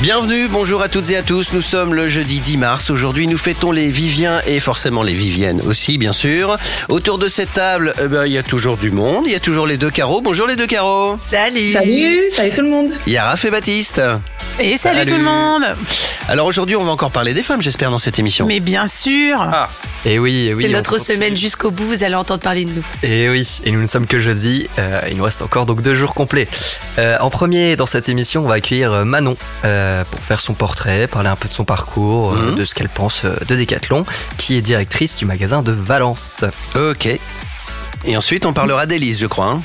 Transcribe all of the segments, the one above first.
Bienvenue, bonjour à toutes et à tous. Nous sommes le jeudi 10 mars. Aujourd'hui, nous fêtons les Viviens et forcément les Viviennes aussi, bien sûr. Autour de cette table, eh ben, il y a toujours du monde. Il y a toujours les deux carreaux. Bonjour les deux carreaux. Salut Salut, salut tout le monde. Il y a Raph et Baptiste. Et salut, Salut. tout le monde Alors aujourd'hui, on va encore parler des femmes, j'espère, dans cette émission. Mais bien sûr Et oui, et oui. C'est notre semaine jusqu'au bout, vous allez entendre parler de nous. Et oui, et nous ne sommes que jeudi, euh, il nous reste encore donc deux jours complets. Euh, en premier, dans cette émission, on va accueillir euh, Manon euh, pour faire son portrait, parler un peu de son parcours, euh, Mhm. de ce qu'elle pense euh, de Decathlon, qui est directrice du magasin de Valence. Ok. Et ensuite, on parlera d'Élise, je crois. hein.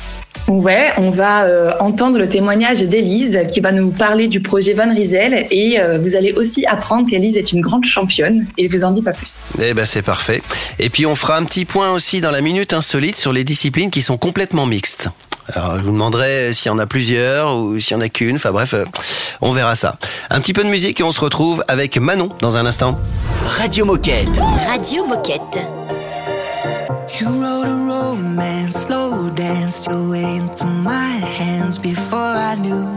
Ouais, on va euh, entendre le témoignage d'Élise qui va nous parler du projet Van Riesel et euh, vous allez aussi apprendre qu'Élise est une grande championne et je vous en dis pas plus. Eh ben c'est parfait. Et puis on fera un petit point aussi dans la minute insolite sur les disciplines qui sont complètement mixtes. Alors je vous demanderai s'il y en a plusieurs ou s'il y en a qu'une. Enfin bref, euh, on verra ça. Un petit peu de musique et on se retrouve avec Manon dans un instant. Radio Moquette. Radio Moquette. You wrote a romance, slow dance your way into my hands before I knew.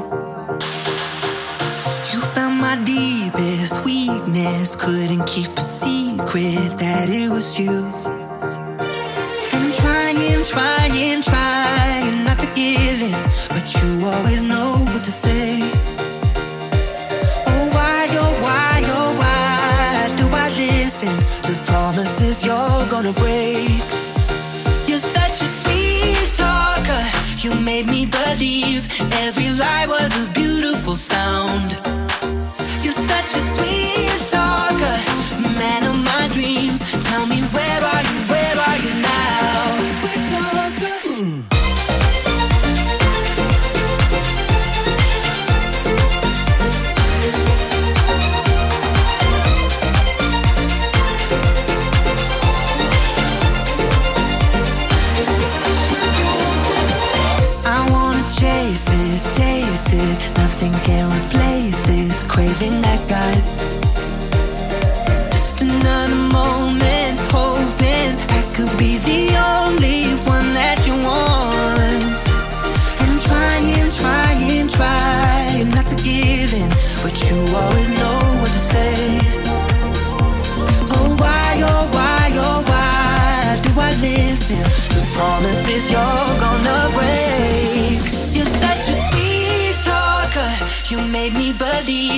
You found my deepest weakness, couldn't keep a secret that it was you. Trying, trying, trying not to give in, but you always know what to say. Oh, why, oh, why, oh, why do I listen to promises you're gonna break? You're such a sweet talker. You made me believe every lie was a beautiful sound. You're such a sweet talker, man of my dreams. Tell me where everything that got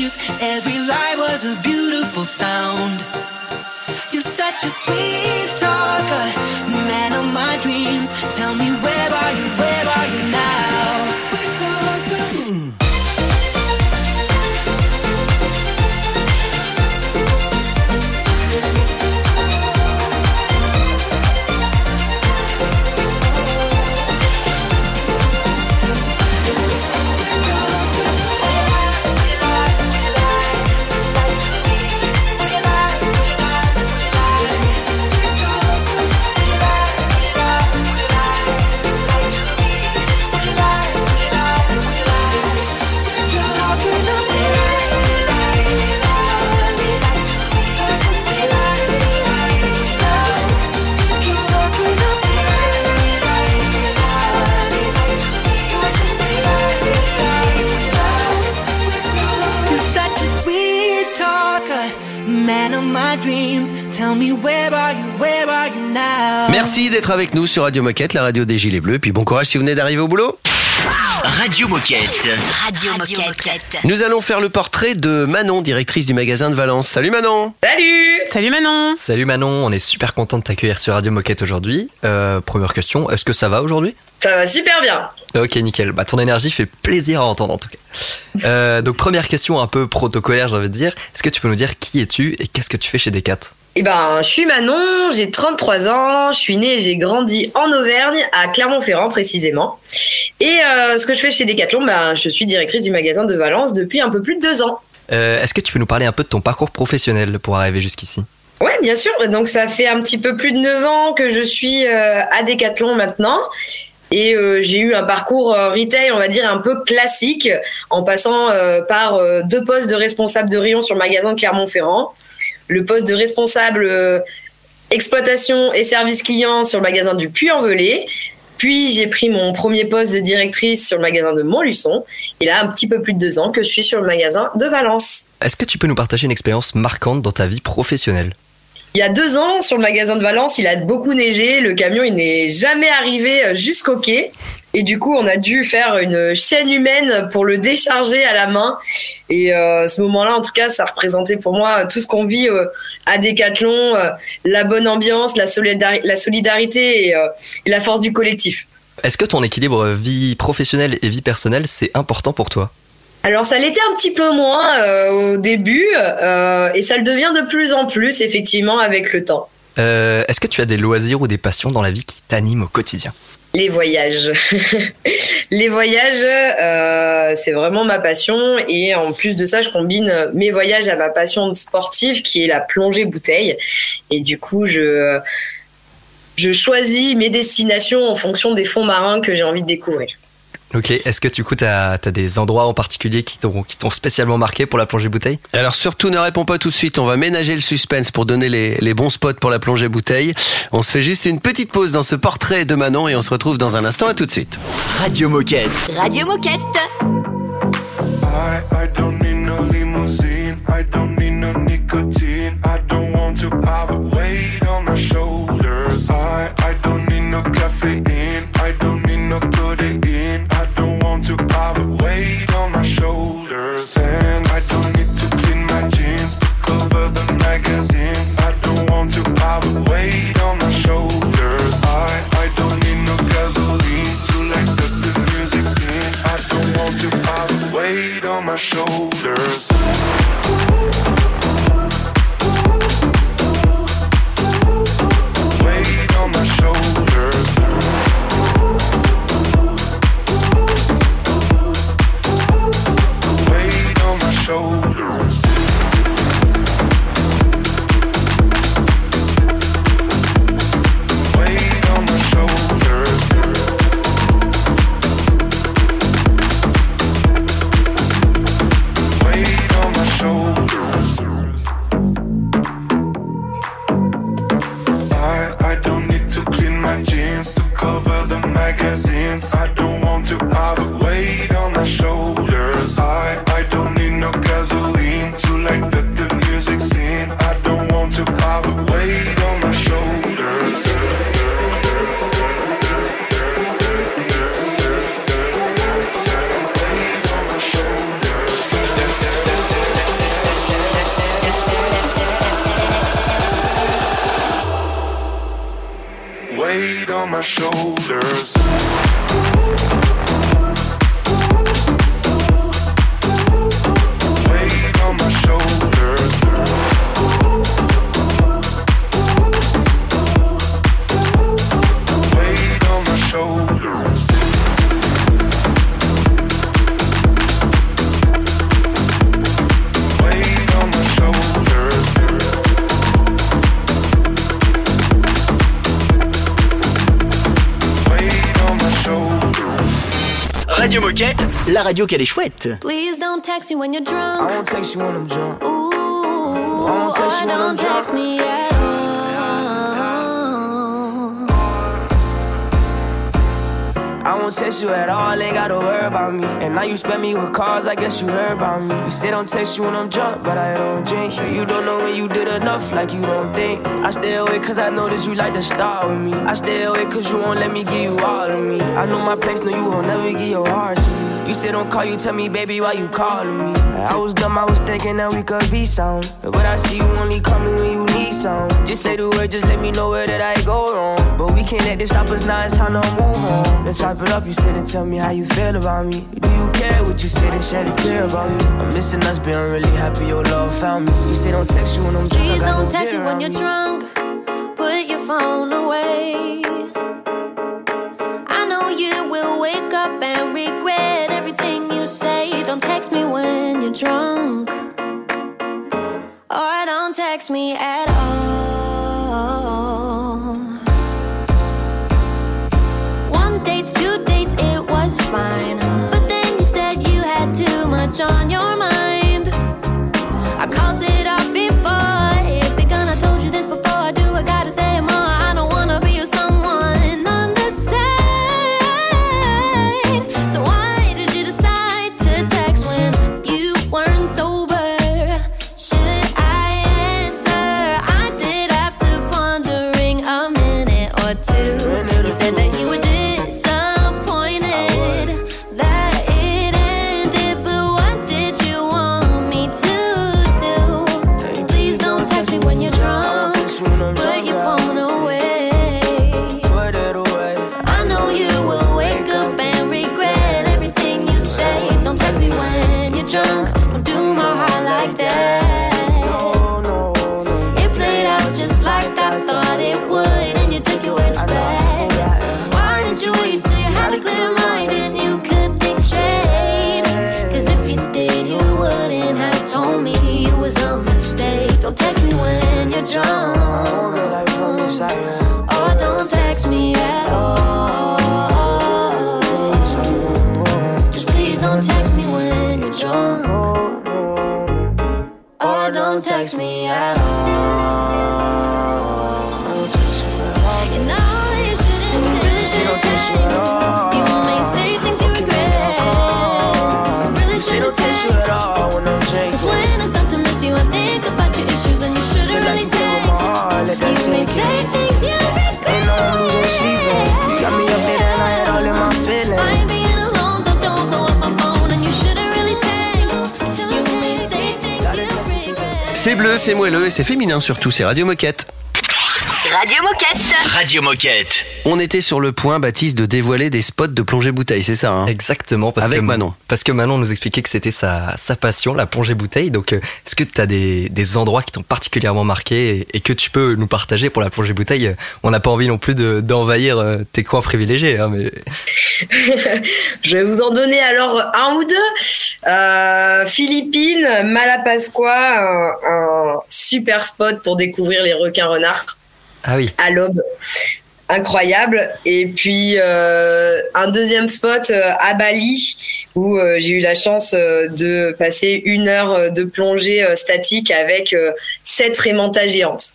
believe every lie was a beautiful sound. You're such a sweet talker, man of my dreams. Tell me where are you? Where are you now? D'être avec nous sur Radio Moquette, la radio des Gilets Bleus. Et puis bon courage si vous venez d'arriver au boulot. Radio Moquette. Radio, Moquette. Nous allons faire le portrait de Manon, directrice du magasin de Valence. Salut Manon. Salut Salut Manon Salut Manon, on est super content de t'accueillir sur Radio Moquette aujourd'hui. Euh, première question, est-ce que ça va aujourd'hui? Ça va super bien. Ok, nickel. Bah, ton énergie fait plaisir à entendre en tout cas. Euh, donc, première question un peu protocolaire, j'ai envie de dire. Est-ce que tu peux nous dire qui es-tu et qu'est-ce que tu fais chez Decat? Eh ben, je suis Manon, j'ai 33 ans, je suis née et j'ai grandi en Auvergne, à Clermont-Ferrand précisément. Et euh, ce que je fais chez Decathlon, ben, je suis directrice du magasin de Valence depuis un peu plus de deux ans. Euh, Est-ce que tu peux nous parler un peu de ton parcours professionnel pour arriver jusqu'ici? Ouais, bien sûr. Donc ça fait un petit peu plus de 9 ans que je suis euh, à Decathlon maintenant. Et euh, j'ai eu un parcours euh, retail, on va dire, un peu classique, en passant euh, par deux postes de responsable de rayon sur le magasin de Clermont-Ferrand, le poste de responsable euh, exploitation et service client sur le magasin du Puy-en-Velay. Puis j'ai pris mon premier poste de directrice sur le magasin de Montluçon. Et là, un petit peu plus de deux ans que je suis sur le magasin de Valence. Est-ce que tu peux nous partager une expérience marquante dans ta vie professionnelle? Il y a deux ans, sur le magasin de Valence, il a beaucoup neigé. Le camion, il n'est jamais arrivé jusqu'au quai. Et du coup, on a dû faire une chaîne humaine pour le décharger à la main. Et euh, ce moment-là, en tout cas, ça représentait pour moi tout ce qu'on vit euh, à Decathlon, euh, la bonne ambiance, la, solidari- la solidarité et la force du collectif. Est-ce que ton équilibre vie professionnelle et vie personnelle, c'est important pour toi? Alors ça l'était un petit peu moins euh, au début euh, et ça le devient de plus en plus effectivement avec le temps. Euh, Est-ce que tu as des loisirs ou des passions dans la vie qui t'animent au quotidien? Les voyages. Les voyages, c'est vraiment ma passion. Et en plus de ça, je combine mes voyages à ma passion sportive qui est la plongée bouteille. Et du coup, je, je choisis mes destinations en fonction des fonds marins que j'ai envie de découvrir. Ok, est-ce que du coup, tu as, des endroits en particulier qui t'ont qui t'ont spécialement marqué pour la plongée bouteille? Alors surtout ne réponds pas tout de suite, on va ménager le suspense pour donner les, les bons spots pour la plongée bouteille. On se fait juste une petite pause dans ce portrait de Manon et on se retrouve dans un instant, à tout de suite. Radio Moquette. Radio Moquette. I, I don't need no limousine. I don't need no nicotine. Weight on my shoulders. Radio qu'elle est chouette. Please don't text me when you're drunk. I won't text you when I'm drunk. Ooh, won't text you or when I'm don't text me at all. I won't text you at all, ain't gotta worry about me. And now you spend me with calls, I guess you heard about me. You say don't text you when I'm drunk, but I don't drink. You don't know when you did enough, like you don't think. I stay away cause I know that you like to start with me. I stay away cause you won't let me give you all of me. I know my place, know you won't never give your heart to me. You say don't call, you tell me, baby, why you calling me? I was dumb, I was thinking that we could be sound. But I see you only call me when you need some. Just say the word, just let me know where that I go wrong. But we can't let this stop us now, it's time to move on. Let's chop it up, you sit and tell me how you feel about me. Do you care what you say and shed a tear about me? I'm missing us, but I'm really happy your love found me. You say don't text you when I'm drunk, Please don't no text me when you're me. drunk. Put your phone away. You're drunk. Or don't text me at all. One nights, two dates, it was fine. But then you said you had too much on your mind. Bleu, c'est moelleux et c'est féminin surtout, c'est Radio Moquette. Radio Moquette. Radio Moquette. On était sur le point, Baptiste, de dévoiler des spots de plongée bouteille, c'est ça hein Exactement, parce Avec que Manon. Parce que Manon nous expliquait que c'était sa, sa passion, la plongée bouteille. Donc, euh, est-ce que tu as des, des endroits qui t'ont particulièrement marqué et, et que tu peux nous partager pour la plongée bouteille? On n'a pas envie non plus de- d'envahir euh, tes coins privilégiés, hein, mais Je vais vous en donner alors un ou deux. Euh, Philippines, Malapascua, un, un super spot pour découvrir les requins renards ah oui. à l'aube. Incroyable. Et puis euh, un deuxième spot euh, à Bali où euh, j'ai eu la chance euh, de passer une heure euh, de plongée euh, statique avec euh, sept rémantas géantes.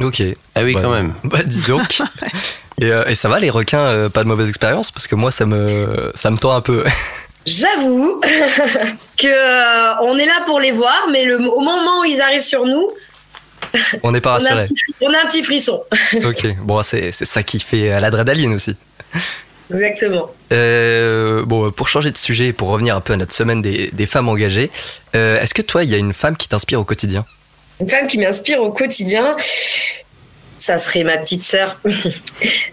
Ok. Ah oui, Bah, quand même. Bah dis donc. et, euh, et ça va les requins, euh, pas de mauvaise expérience? Parce que moi ça me ça me tend un peu. J'avoue que euh, on est là pour les voir, mais le, au moment où ils arrivent sur nous, On n'est pas on a, un rassuré. on a un petit frisson. ok. Bon c'est ça qui fait euh, l'adrénaline aussi. Exactement. Euh, bon, pour changer de sujet et pour revenir un peu à notre semaine des, des femmes engagées, euh, est-ce que toi, il y a une femme qui t'inspire au quotidien? Une femme qui m'inspire au quotidien, ça serait ma petite sœur.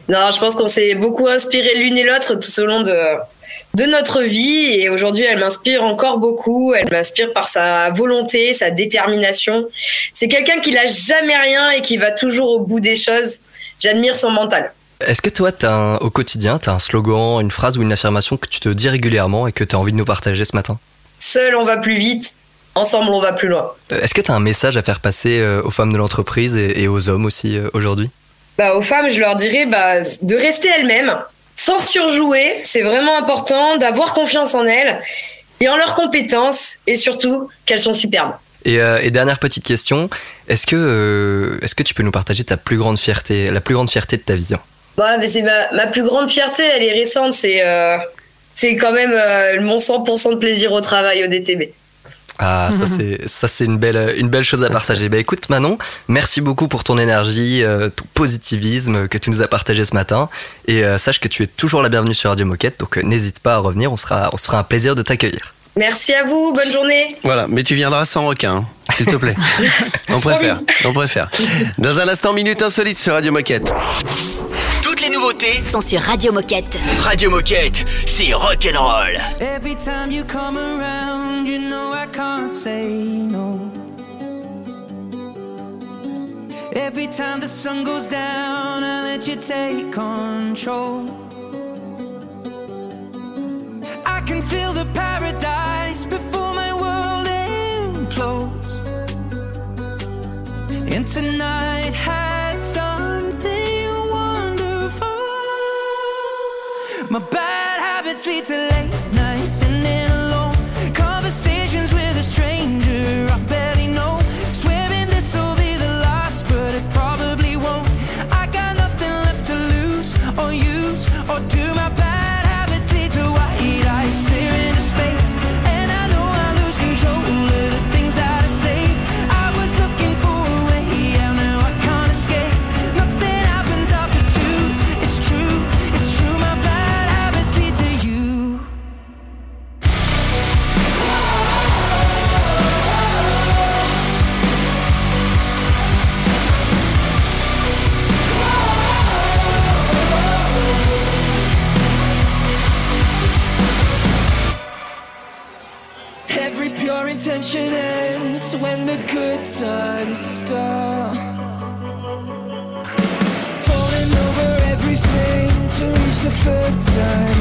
non, je pense qu'on s'est beaucoup inspiré l'une et l'autre tout au long de, de notre vie. Et aujourd'hui, elle m'inspire encore beaucoup. Elle m'inspire par sa volonté, sa détermination. C'est quelqu'un qui lâche jamais rien et qui va toujours au bout des choses. J'admire son mental. Est-ce que toi, as un, au quotidien, tu as un slogan, une phrase ou une affirmation que tu te dis régulièrement et que tu as envie de nous partager ce matin? Seul, on va plus vite. Ensemble, on va plus loin. Est-ce que tu as un message à faire passer euh, aux femmes de l'entreprise et, et aux hommes aussi euh, aujourd'hui? Bah, aux femmes, je leur dirais bah, de rester elles-mêmes, sans surjouer. C'est vraiment important d'avoir confiance en elles et en leurs compétences et surtout qu'elles sont superbes. et, euh, et dernière petite question, est-ce que, euh, est-ce que tu peux nous partager ta plus grande fierté, la plus grande fierté de ta vie Bah, mais c'est ma, ma plus grande fierté, elle est récente, c'est euh, c'est quand même mon 100% de plaisir au travail au DTB. Ah, ça c'est ça c'est une belle une belle chose à partager. Bah écoute Manon, merci beaucoup pour ton énergie, euh, ton positivisme que tu nous as partagé ce matin et euh, sache que tu es toujours la bienvenue sur Radio Moquette donc euh, n'hésite pas à revenir, on sera on se fera un plaisir de t'accueillir. Merci à vous, bonne journée. Voilà, mais tu viendras sans requin, hein, s'il te plaît. on préfère, on préfère. Dans un instant, minute insolite sur Radio Moquette. Toutes les nouveautés Sont sur Radio Moquette. Radio Moquette, c'est rock'n'roll. Every time you come around, you know I can't say no. Every time the sun goes down, I let you take control. I can feel the paradise before my world implodes. And tonight My bad habits lead to late nights. first time.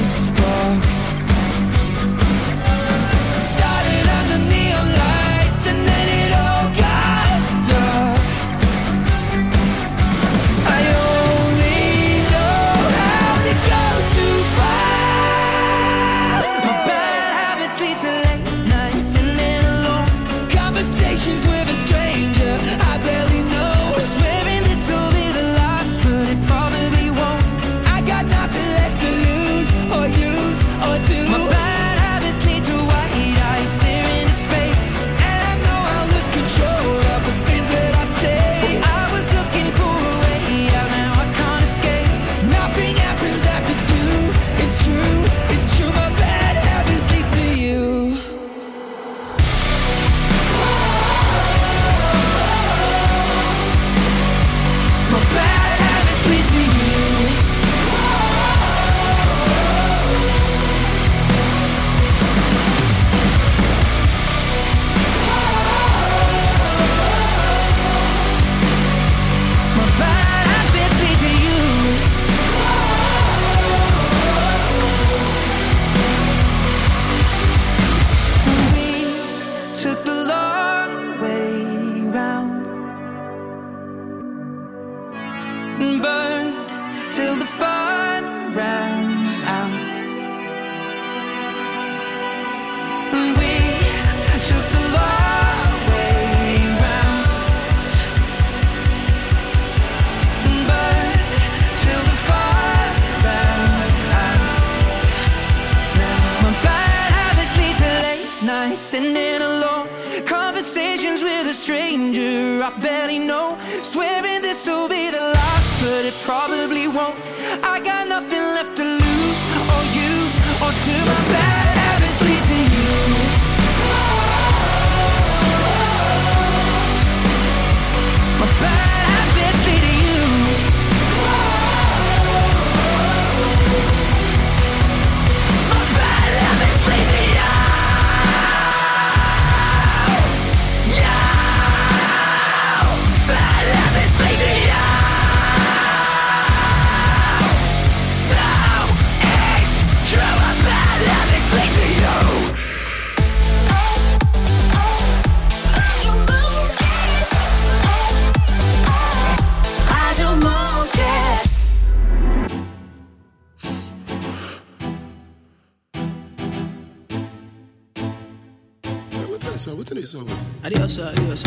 this? What's in this song? Adios, adios.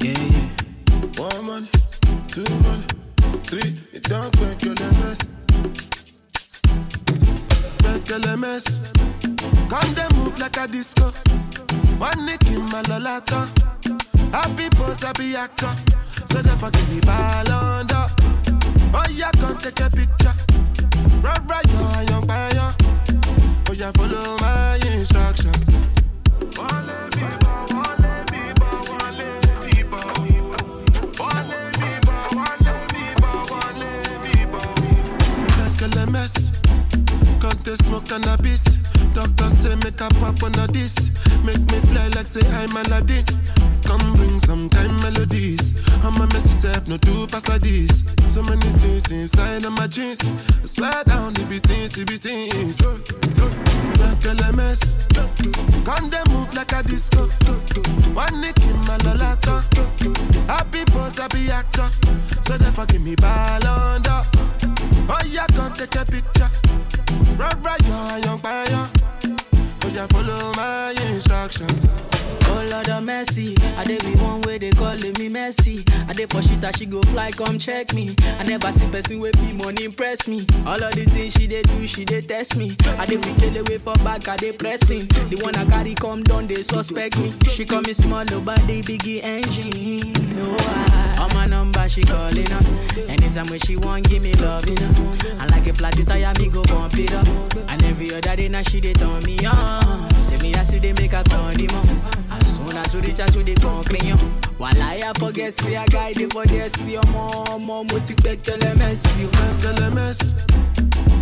Yeah, yeah. One man, two man, three. It don't make your mess. Make your mess. Come they move like a disco. One nick in my lolata. Happy pose, happy actor. So never give me ball under. Oh yeah, come take a picture. Rara, you're young, young. Oh yeah, follow my. to smoke cannabis. Doctor say make a pop on a this. Make me fly like say I'm Aladdin. Come bring some kind melodies. I'm a messy self, no two pass. So many things inside of my jeans. I swear down the beatings, the beatings. a mess. Come they move like a disco. One nick in my lolata. Happy pose, happy actor. So never give me ball under. Oh, yeah, can't take a picture right right yon pa would you follow my instruction? Oh Lord of mercy, I dey be one way they calling me messy. I dey for shit that she go fly, come check me. I never see person with be money impress me. All of the things she dey do, she dey test me. I dey be kill away for back, I dey pressing. The one I carry come down, they suspect me. She call me small, oh, but they biggie engine. Oh, ah. I, on my number she calling up. Anytime when she want, give me love, you know. And like a flat tire, me go bump it up. And every other day now she dey turn me on. Say me I see they make a turn. As soon as we reach out to the concrete, while I forget, say I guide it for this, see your mom, mom, what you expect, tell them, you. LMS.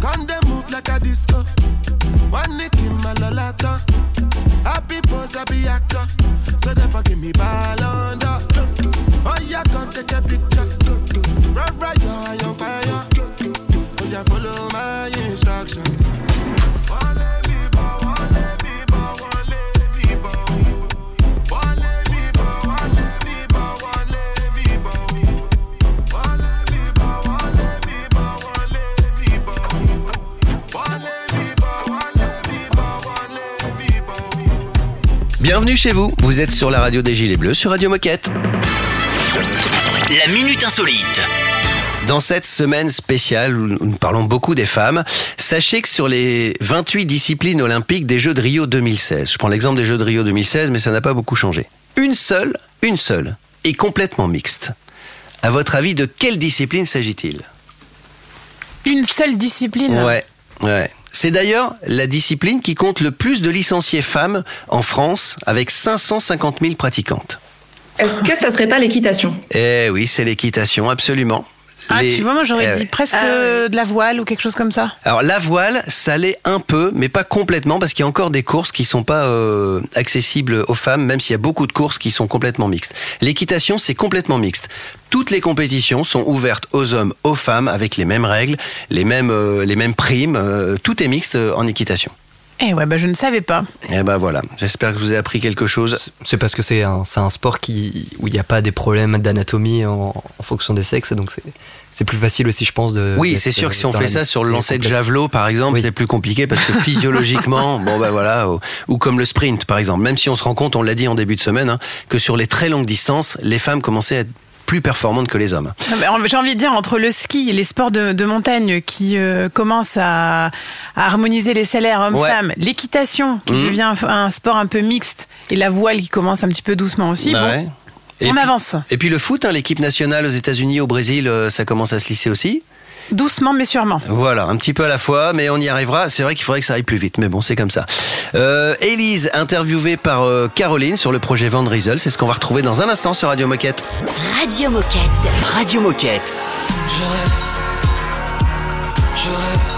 Can they move like a disco? One nick in my lolata. Happy pose, happy actor. So never give me ball under. Oh, yeah, come take a picture. Right, right, you're young fire. Oh, yeah, follow my instruction. Bienvenue chez vous, vous êtes sur la radio des Gilets Bleus sur Radio Moquette. La minute insolite. Dans cette semaine spéciale où nous parlons beaucoup des femmes, sachez que sur les 28 disciplines olympiques des Jeux de Rio 2016, je prends l'exemple des Jeux de Rio 2016, mais ça n'a pas beaucoup changé. Une seule, une seule, est complètement mixte. À votre avis, de quelle discipline s'agit-il? Une seule discipline? Ouais, ouais. C'est d'ailleurs la discipline qui compte le plus de licenciés femmes en France, avec 550 000 pratiquantes. Est-ce que ça serait pas l'équitation? Eh oui, c'est l'équitation, absolument. Ah, Les- tu vois, moi j'aurais Eh dit presque de la voile ou quelque chose comme ça. Alors la voile, ça l'est un peu, mais pas complètement, parce qu'il y a encore des courses qui sont pas euh, accessibles aux femmes, même s'il y a beaucoup de courses qui sont complètement mixtes. L'équitation, c'est complètement mixte. Toutes les compétitions sont ouvertes aux hommes, aux femmes, avec les mêmes règles, les mêmes, euh, les mêmes primes. euh, tout est mixte euh, en équitation. Eh ouais, bah je ne savais pas. Et ben voilà. J'espère que je vous ai appris quelque chose. C'est parce que c'est un, c'est un sport qui, où il n'y a pas des problèmes d'anatomie en, en fonction des sexes, donc c'est, c'est plus facile aussi, je pense. De, Oui, c'est sûr que si on fait la- ça sur le lancer de javelot, par exemple, c'est plus compliqué parce que physiologiquement, bon ben voilà, ou, ou comme le sprint, par exemple. Même si on se rend compte, on l'a dit en début de semaine, hein, que sur les très longues distances, les femmes commençaient à être plus performantes que les hommes. J'ai envie de dire, entre le ski et les sports de, de montagne qui euh, commencent à, à harmoniser les salaires hommes-femmes, l'équitation qui Mhm. devient un, un sport un peu mixte et la voile qui commence un petit peu doucement aussi, Bah bon, ouais. Et on puis- avance. Et puis le foot, hein, l'équipe nationale aux États-Unis, au Brésil, euh, ça commence à se lisser aussi. Doucement mais sûrement. Voilà, un petit peu à la fois, mais on y arrivera. C'est vrai qu'il faudrait que ça aille plus vite, mais bon, c'est comme ça. Euh, Élise, interviewée par euh, Caroline sur le projet Van Riesel, c'est ce qu'on va retrouver dans un instant sur Radio Moquette. Radio Moquette. Radio Moquette. Je rêve, je rêve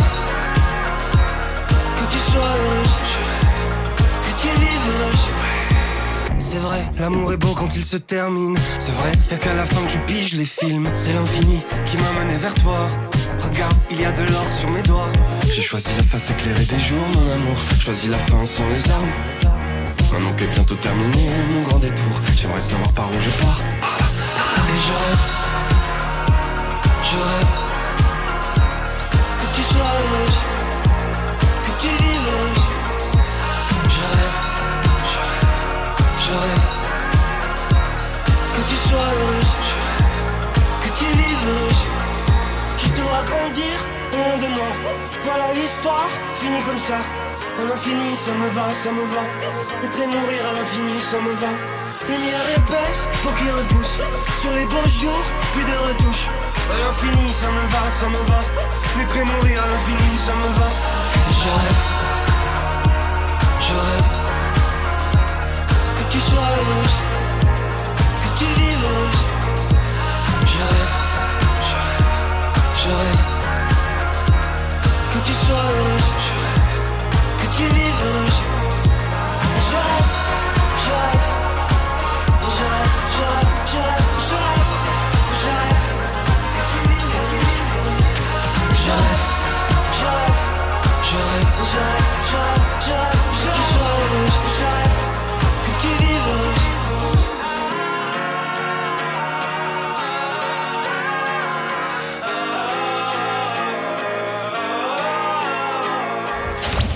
C'est vrai, l'amour est beau quand il se termine. C'est vrai, y'a qu'à la fin que je pige les films. C'est l'infini qui m'a mené vers toi. Regarde, il y a de l'or sur mes doigts. J'ai choisi la face éclairée des jours, mon amour. Choisi la fin sans les armes. Maintenant qu'est bientôt terminé mon grand détour, j'aimerais savoir par où je pars. Et je rêve, je rêve que tu sois heureuse, que tu sois heureuse, que tu vives heureuse. Je dois grandir loin de moi. Voilà l'histoire, finie comme ça. À l'infini, ça me va, ça me va. Être mourir à l'infini, ça me va. Lumière épaisse, peau qui repousse. Sur les beaux jours, plus de retouches. À l'infini, ça me va, ça me va. Et mourir à l'infini, ça me va. Je rêve, je rêve que tu sois heureuse, tu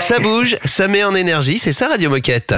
Ça bouge, ça met en énergie, c'est ça Radio Moquette.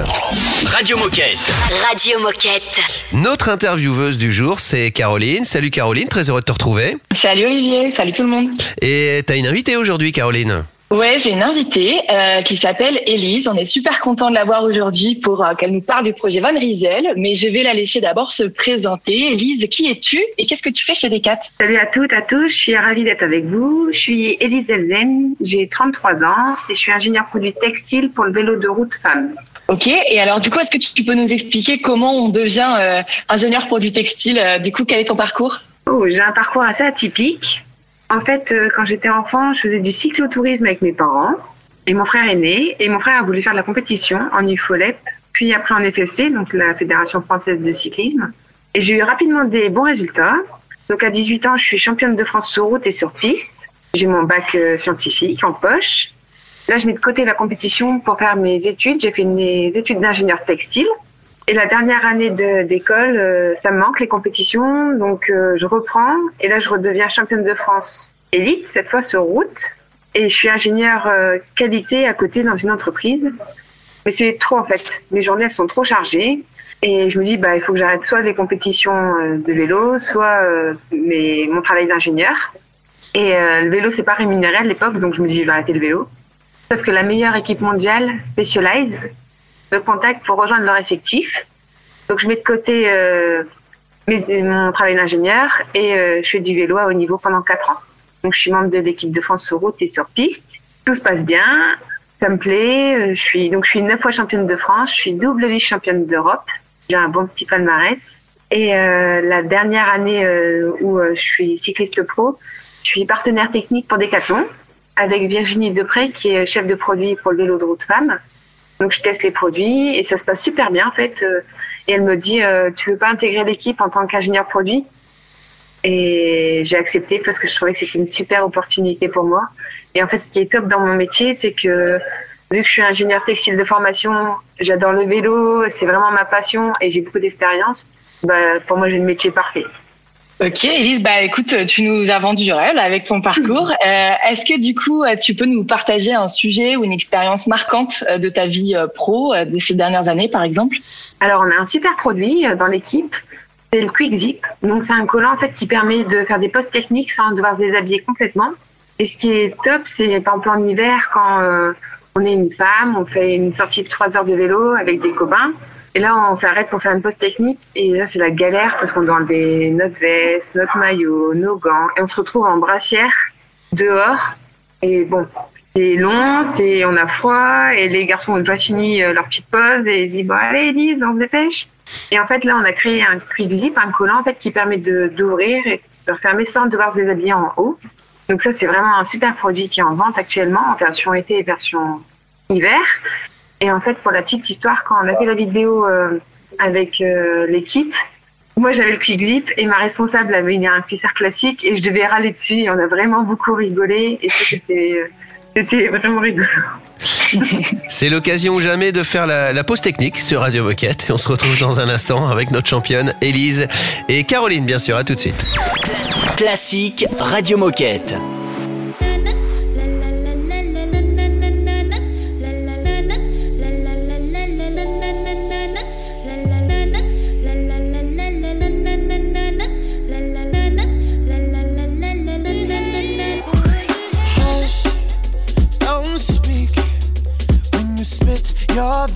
Radio Moquette. Radio Moquette. Notre intervieweuse du jour, c'est Caroline. Salut Caroline, très heureux de te retrouver. Salut Olivier, salut tout le monde. Et t'as une invitée aujourd'hui, Caroline. Ouais, j'ai une invitée euh, qui s'appelle Élise. On est super content de la voir aujourd'hui pour euh, qu'elle nous parle du projet Van Riesel. Mais je vais la laisser d'abord se présenter. Élise, qui es-tu et qu'est-ce que tu fais chez Decat? Salut à toutes, à tous. Je suis ravie d'être avec vous. Je suis Élise Elzen. J'ai 33 ans et je suis ingénieure produit textile pour le vélo de route femme. Ok, et alors du coup, est-ce que tu peux nous expliquer comment on devient euh, ingénieur produit textile? Euh, Du coup, quel est ton parcours? Oh, j'ai un parcours assez atypique. En fait, euh, quand j'étais enfant, je faisais du cyclotourisme avec mes parents et mon frère est né. Et mon frère a voulu faire de la compétition en UFOLEP, puis après en FFC, donc la Fédération française de cyclisme. Et j'ai eu rapidement des bons résultats. Donc à 18 ans, je suis championne de France sur route et sur piste. J'ai mon bac euh, scientifique en poche. Là, je mets de côté la compétition pour faire mes études. J'ai fait mes études d'ingénieur textile. Et la dernière année d'école, euh, ça me manque les compétitions, donc euh, je reprends. Et là, je redeviens championne de France élite, cette fois sur route. Et je suis ingénieure euh, qualité à côté dans une entreprise. Mais c'est trop en fait. Mes journées, elles sont trop chargées. Et je me dis, bah, il faut que j'arrête soit les compétitions euh, de vélo, soit euh, mes, mon travail d'ingénieur. Et euh, le vélo, c'est pas rémunéré à l'époque, donc je me dis, je vais arrêter le vélo. Sauf que la meilleure équipe mondiale, Specialized, me contacte pour rejoindre leur effectif. Donc je mets de côté euh, mon travail d'ingénieur et euh, je fais du vélo à haut niveau pendant 4 ans. Donc je suis membre de l'équipe de France sur route et sur piste. Tout se passe bien. Ça me plaît. Euh, Je suis donc je suis neuf fois championne de France. Je suis double vice championne d'Europe. J'ai un bon petit palmarès. Et la dernière année où je suis cycliste pro, je suis partenaire technique pour Decathlon avec Virginie Depré qui est chef de produit pour le vélo de route femme. Donc je teste les produits et ça se passe super bien en fait. Euh, Et elle me dit euh, tu veux pas intégrer l'équipe en tant qu'ingénieur produit? Et j'ai accepté parce que je trouvais que c'était une super opportunité pour moi. Et en fait ce qui est top dans mon métier c'est que vu que je suis ingénieur textile de formation, j'adore le vélo, c'est vraiment ma passion et j'ai beaucoup d'expérience. Bah, pour moi j'ai le métier parfait. Ok, Elise, bah écoute, tu nous as vendu du rêve avec ton parcours. Euh, Est-ce que du coup, euh, tu peux nous partager un sujet ou une expérience marquante euh, de ta vie pro de ces dernières années, par exemple? Alors, on a un super produit dans l'équipe, c'est le Quick Zip. Donc, c'est un collant en fait qui permet de faire des postes techniques sans devoir se déshabiller complètement. Et ce qui est top, c'est par exemple en hiver, quand euh, on est une femme, on fait une sortie de trois heures de vélo avec des copains. Et là, on s'arrête pour faire une pause technique. Et là, c'est la galère parce qu'on doit enlever notre veste, notre maillot, nos gants. Et on se retrouve en brassière, dehors. Et bon, c'est long, c'est, on a froid. Et les garçons ont déjà fini euh, leur petite pause. Et ils disent, bon, allez, Elise, on se dépêche. Et en fait, là, on a créé un quick zip, un collant, en fait, qui permet d'ouvrir et de se refermer sans devoir se déshabiller en haut. Donc ça, c'est vraiment un super produit qui est en vente actuellement, en version été et version hiver. Et en fait, pour la petite histoire, quand on a fait la vidéo euh, avec euh, l'équipe, moi j'avais le quick zip et ma responsable avait une- un cuissard classique et je devais râler dessus. Et on a vraiment beaucoup rigolé et c'était euh, c'était vraiment rigolo. C'est l'occasion ou jamais de faire la, la pause technique sur Radio Moquette. Et on se retrouve dans un instant avec notre championne Élise et Caroline, bien sûr. À tout de suite. Classique Radio Moquette.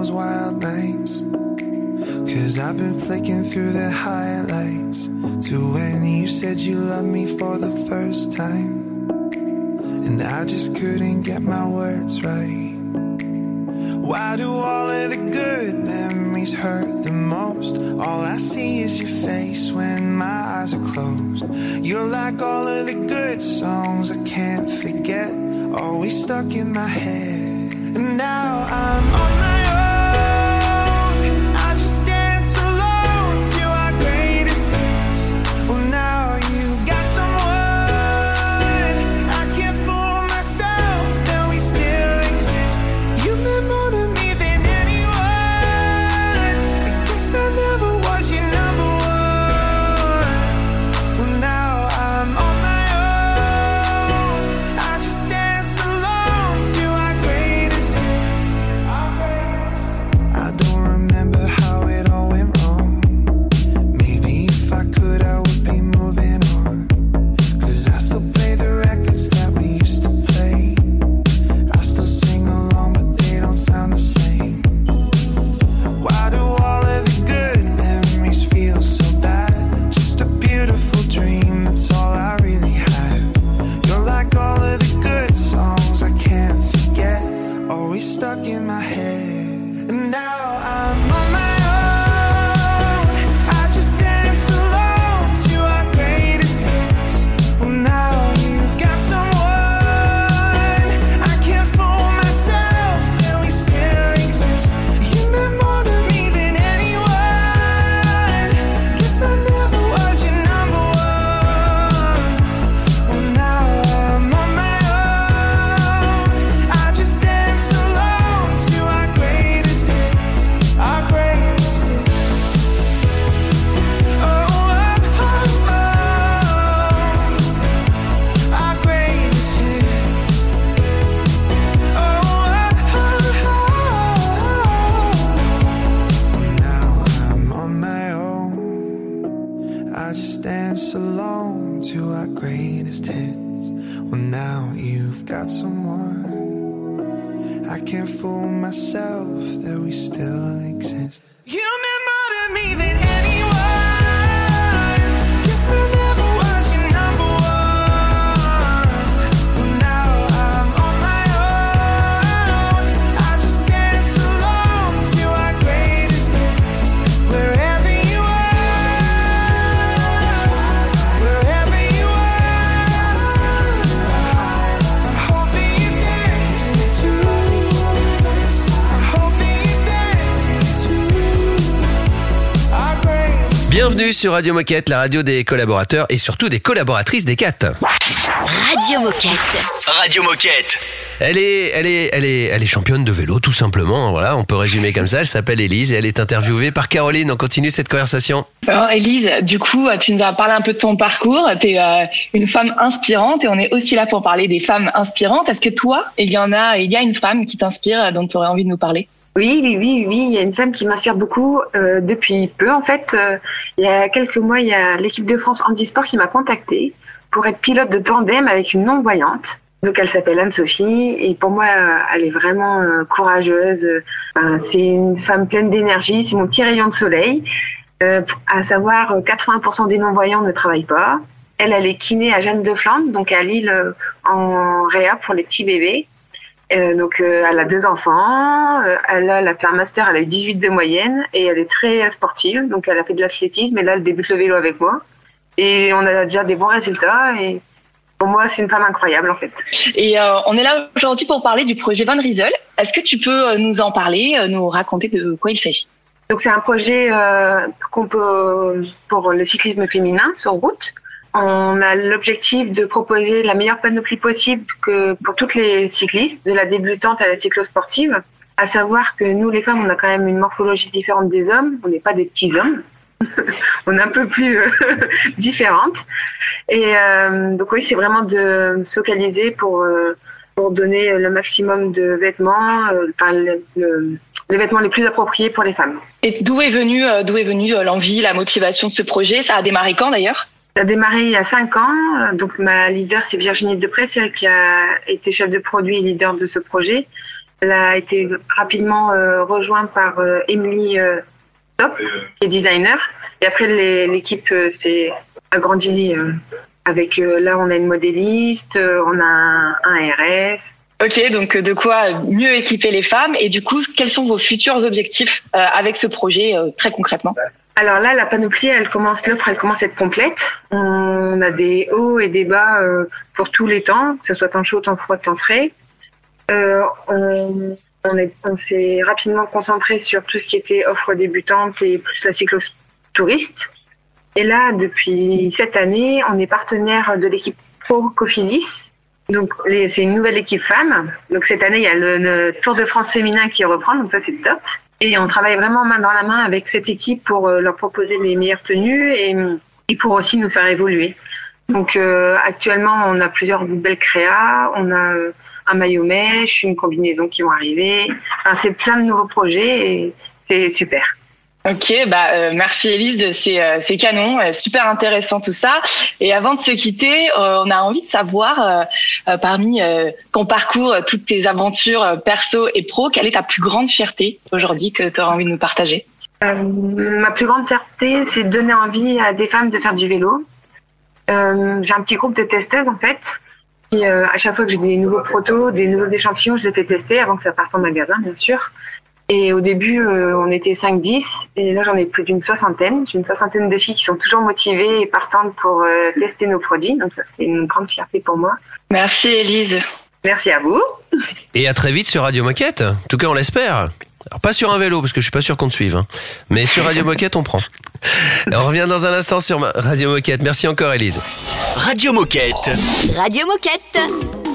Those wild nights. Cause I've been flicking through the highlights to when you said you loved me for the first time. And I just couldn't get my words right. Why do all of the good memories hurt the most? All I see is your face when my eyes are closed. You're like all of the good songs I can't forget, always stuck in my head. And now I'm on my Bienvenue sur Radio Moquette, la radio des collaborateurs et surtout des collaboratrices des 4. Radio Moquette. Radio Moquette. Elle est, elle est, elle est, elle est championne de vélo, tout simplement. Voilà, on peut résumer comme ça. Elle s'appelle Élise et elle est interviewée par Caroline. On continue cette conversation. Alors, Elise, du coup, tu nous as parlé un peu de ton parcours. Tu es une femme inspirante et on est aussi là pour parler des femmes inspirantes. Est-ce que toi, il y en a, il y a une femme qui t'inspire dont tu aurais envie de nous parler? Oui, oui, oui, oui. Il y a une femme qui m'inspire beaucoup euh, depuis peu. En fait, euh, il y a quelques mois, il y a l'équipe de France Handisport qui m'a contactée pour être pilote de tandem avec une non-voyante. Donc elle s'appelle Anne-Sophie et pour moi euh, elle est vraiment euh, courageuse. Euh, c'est une femme pleine d'énergie, c'est mon petit rayon de soleil. Euh, à savoir euh, 80% des non-voyants ne travaillent pas. Elle, elle est kiné à Jeanne de Flandre, donc à Lille en réa pour les petits bébés. Euh, donc euh, elle a deux enfants, euh, elle a la un master, elle a eu 18 de moyenne et elle est très sportive, donc elle a fait de l'athlétisme et là elle débute le vélo avec moi. Et on a déjà des bons résultats et pour moi c'est une femme incroyable en fait. Et on est là aujourd'hui pour parler du projet Van Riesel. Est-ce que tu peux nous en parler, nous raconter de quoi il s'agit? Donc c'est un projet qu'on peut pour le cyclisme féminin sur route. On a l'objectif de proposer la meilleure panoplie possible pour toutes les cyclistes, de la débutante à la cyclosportive. À savoir que nous, les femmes, on a quand même une morphologie différente des hommes. On n'est pas des petits hommes. on est un peu plus euh, différentes. Et euh, donc oui, c'est vraiment de se focaliser pour euh, pour donner le maximum de vêtements, enfin le, le- les vêtements les plus appropriés pour les femmes. Et d'où est venue, d'où est venue l'envie, la motivation de ce projet? Ça a démarré quand d'ailleurs? Ça a démarré il y a cinq ans. Euh, Donc ma leader, c'est Virginie Depré, c'est elle qui a été chef de produit et leader de ce projet. Elle a été rapidement euh, rejointe par euh, Emily euh, Top, qui est designer. Et après, l'équipe euh, s'est agrandie euh, avec, euh, là, on a une modéliste, euh, on a un, un RS. Ok, donc euh, de quoi mieux équiper les femmes et du coup, quels sont vos futurs objectifs euh, avec ce projet euh, très concrètement? Alors là, la panoplie, elle commence, l'offre, elle commence à être complète. On a des hauts et des bas euh, pour tous les temps, que ce soit temps chaud, temps froid, temps frais. Euh, on on est- on s'est rapidement concentré sur tout ce qui était offre débutante et plus la cyclotouriste. Et là, depuis cette année, on est partenaire de l'équipe Pro Cofidis. Donc, c'est une nouvelle équipe femme. Donc, cette année, il y a le, le Tour de France féminin qui reprend. Donc, ça, c'est top. Et on travaille vraiment main dans la main avec cette équipe pour euh, leur proposer les meilleures tenues et, pour aussi nous faire évoluer. Donc euh, actuellement, on a plusieurs belles créas, on a euh, un maillot mèche, une combinaison qui vont arriver. Enfin, c'est plein de nouveaux projets et c'est super. Ok, bah euh, merci Elise, c'est euh, canon, euh, super intéressant tout ça. Et avant de se quitter, euh, on a envie de savoir parmi ton parcours, toutes tes aventures perso et pro, quelle est ta plus grande fierté aujourd'hui que tu auras envie de nous partager? Ma plus grande fierté, c'est de donner envie à des femmes de faire du vélo. J'ai un petit groupe de testeuses en fait. Qui, à chaque fois que j'ai des nouveaux protos, des nouveaux échantillons, je les fais tester avant que ça parte en magasin, bien sûr. Et au début, euh, on était 5-10, et là j'en ai plus d'une soixantaine. J'ai une soixantaine de filles qui sont toujours motivées et partantes pour euh, tester nos produits. Donc ça, c'est une grande fierté pour moi. Merci Elise. Merci à vous. Et à très vite sur Radio Moquette. En tout cas, on l'espère. Alors, pas sur un vélo, parce que je suis pas sûr qu'on te suive. hein. Mais sur Radio Moquette, on prend. On revient dans un instant sur Radio Moquette. Merci encore, Elise. Radio Moquette. Radio Moquette.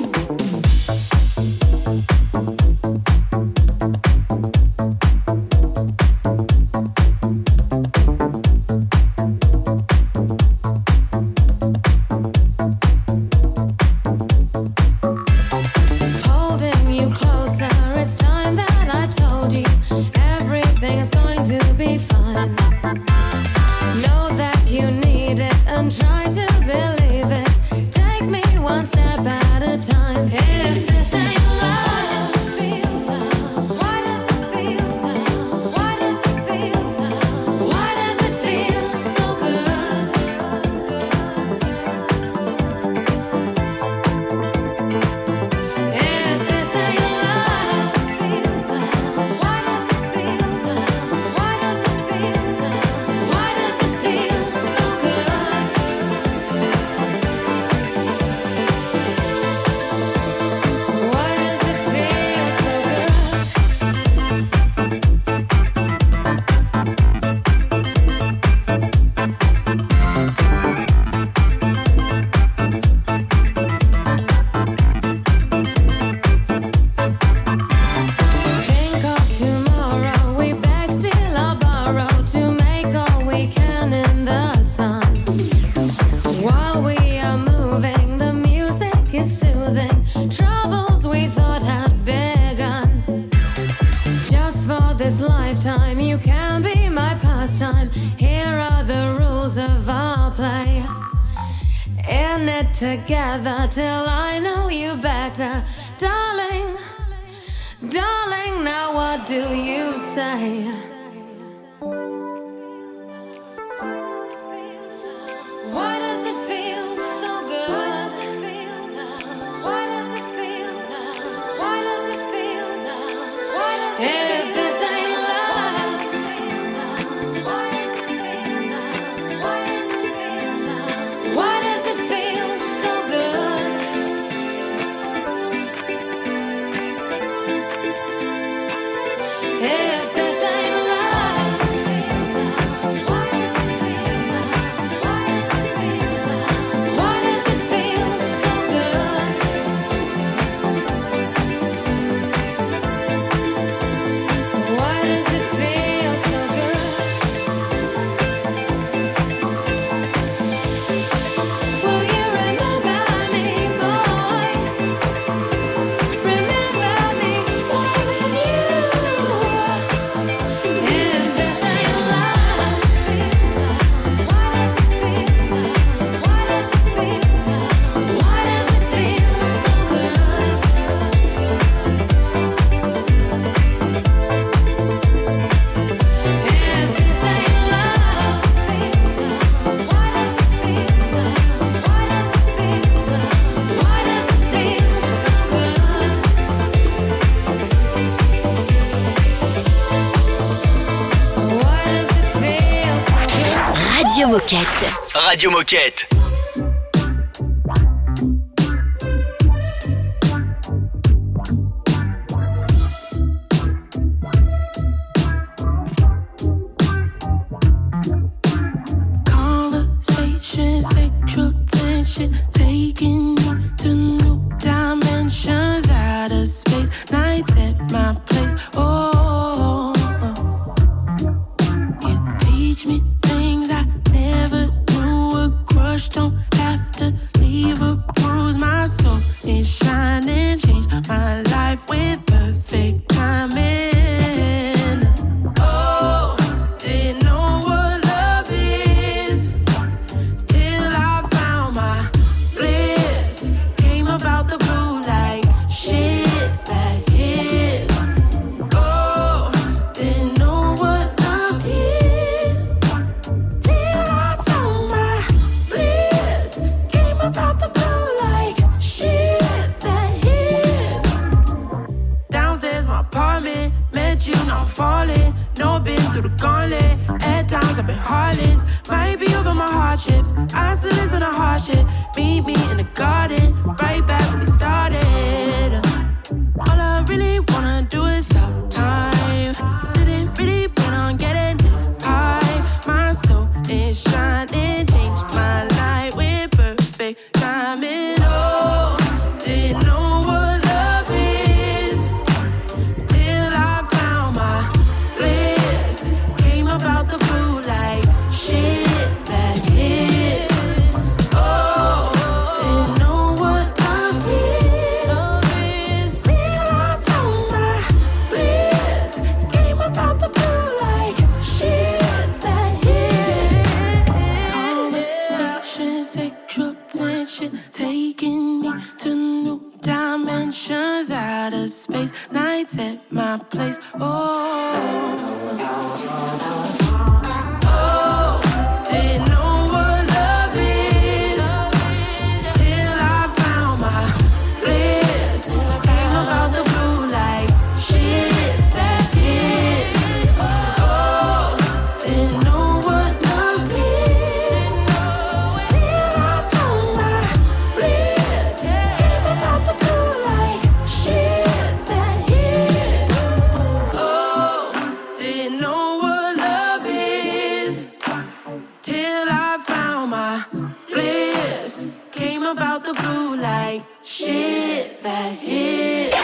Radio Moquette.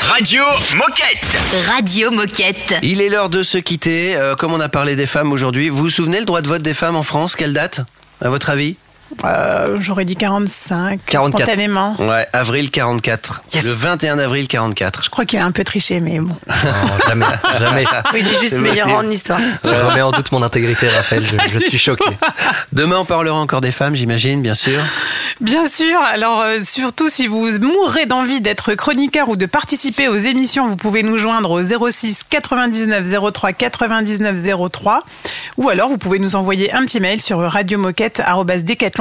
Radio Moquette. Radio Moquette. Il est l'heure de se quitter. Euh, comme on a parlé des femmes aujourd'hui, vous vous souvenez le droit de vote des femmes en France? Quelle date? À votre avis? Euh, J'aurais dit 45. 44. Spontanément. Ouais, avril 44. Le 21 avril 44. Je crois qu'il a un peu triché, mais bon. jamais, jamais. Oui, il est juste C'est meilleur possible. en histoire. Tu remets en doute mon intégrité, Raphaël. Je, je suis choqué. Demain, on parlera encore des femmes, j'imagine, bien sûr. Bien sûr. Alors, euh, surtout si vous mourrez d'envie d'être chroniqueur ou de participer aux émissions, vous pouvez nous joindre au 06 99 03 99 03 ou alors vous pouvez nous envoyer un petit mail sur radiomoquette.com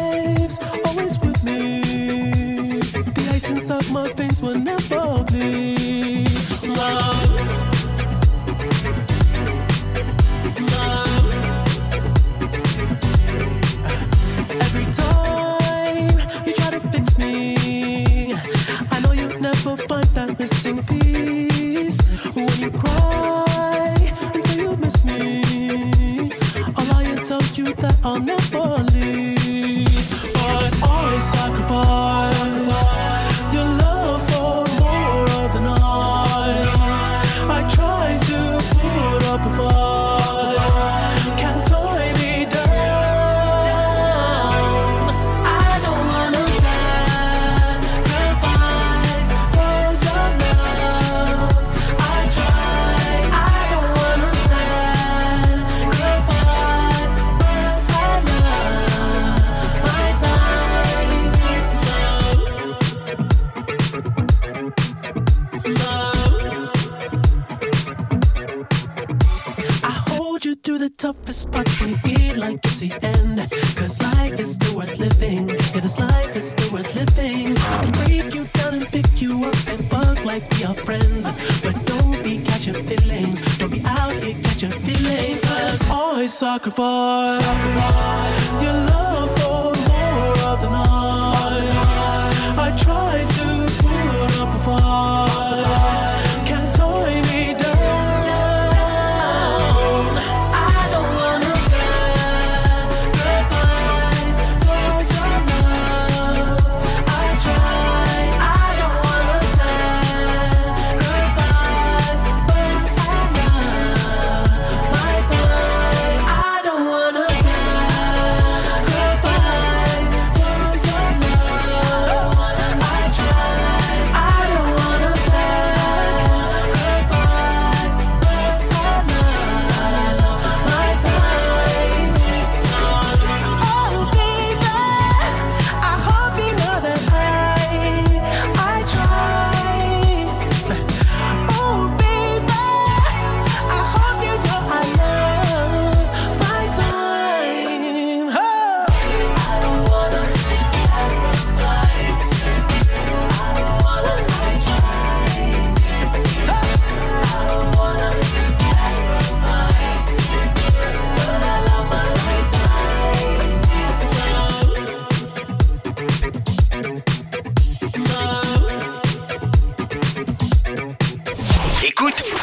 ice inside my veins will never bleed. Love. Love. Every time you try to fix me, I know you'll never find that missing piece. When you cry and say you miss me, I'll tell you that I'll never leave. But I sacrificed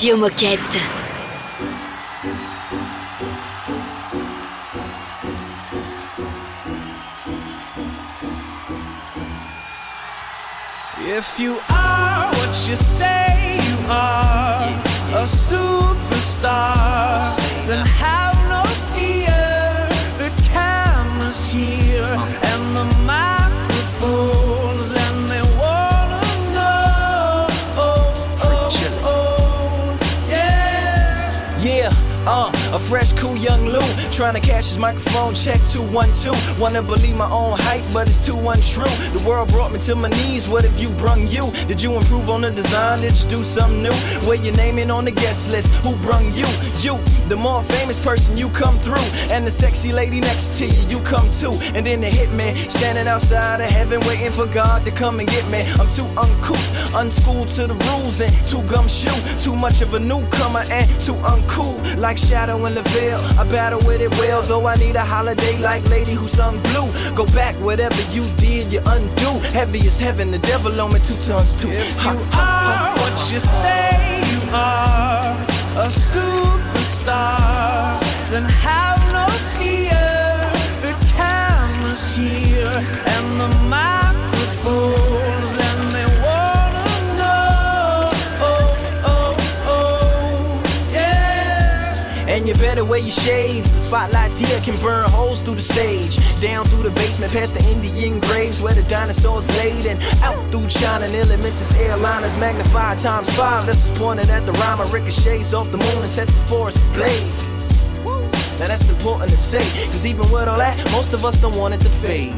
Radio Moquette. If you are what you say you are, a superstar, then how? Trying to cash his microphone check 212. Wanna believe my own hype, but it's too untrue. The world brought me to my knees. What have you brung you? Did you improve on the design? Did you do something new? Where your name in on the guest list? Who brung you? You, the more famous person, you come through. And the sexy lady next to you, you come too. And then the hitman standing outside of heaven, waiting for God to come and get me. I'm too uncouth, unschooled to the rules, and too gumshoe. Too much of a newcomer and too uncool. Like Shadow in the veil, I battle with it well. Though I need a holiday like Lady who sung blue. Go back, whatever you did, you undo. Heavy as heaven, the devil on me two tons too. If you are what you say you are, a superstar, then have no fear. The camera's here and the microphones, your shades. The spotlights here can burn holes through the stage. Down through the basement, past the Indian graves where the dinosaurs laid. And out through China, nearly misses airliners. Magnified times five. This is pointed at the rhyme. Ricochets off the moon and sets the forest ablaze. Now that's important to say. Cause even with all that, most of us don't want it to fade.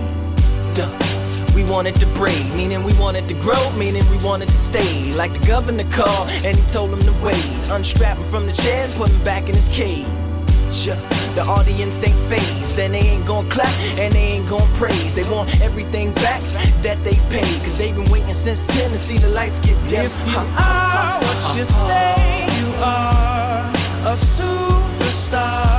Duh. We want it to braid, meaning we want it to grow, meaning we want it to stay. Like the governor called, and he told him to wait. Unstrap him from the chair and put him back in his cage. Yeah, The audience ain't phased, and they ain't gon' clap, and they ain't gon' praise. They want everything back that they paid, cause they've been waiting since 10 to see the lights get dim. If you are what you say you are, a superstar,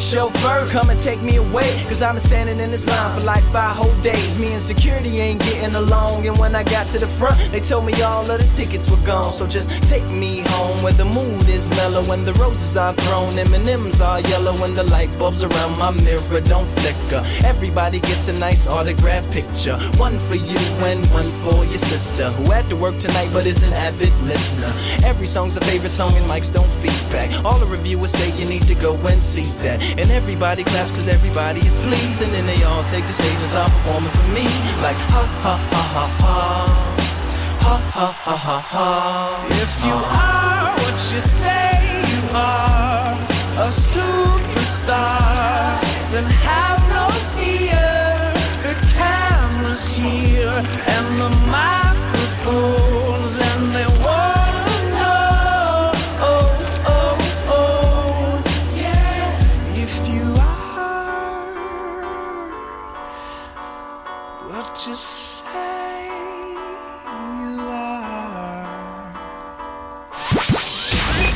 chauffeur, come and take me away. Cause I've been standing in this line for like five whole days. Me and security ain't getting along. And when I got to the front, they told me all of the tickets were gone. So just take me home where the mood is mellow. and the roses are thrown, M&M's are yellow. And the light bulbs around my mirror don't flicker. Everybody gets a nice autograph picture. One for you and one for your sister. Who had to work tonight but is an avid listener. Every song's a favorite song and mics don't feedback. All the reviewers say you need to go and see that. And everybody claps cause everybody is pleased. And then they all take the stage and start performing for me. Like ha ha ha ha ha. Ha ha ha ha ha. If you are what you say you are, a superstar,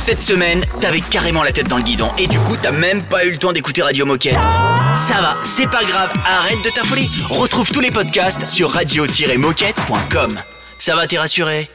Cette semaine, t'avais carrément la tête dans le guidon et du coup, t'as même pas eu le temps d'écouter Radio Moquette. Ça va, c'est pas grave, arrête de t'affoler. Retrouve tous les podcasts sur radio-moquette.com. Ça va, t'es rassuré?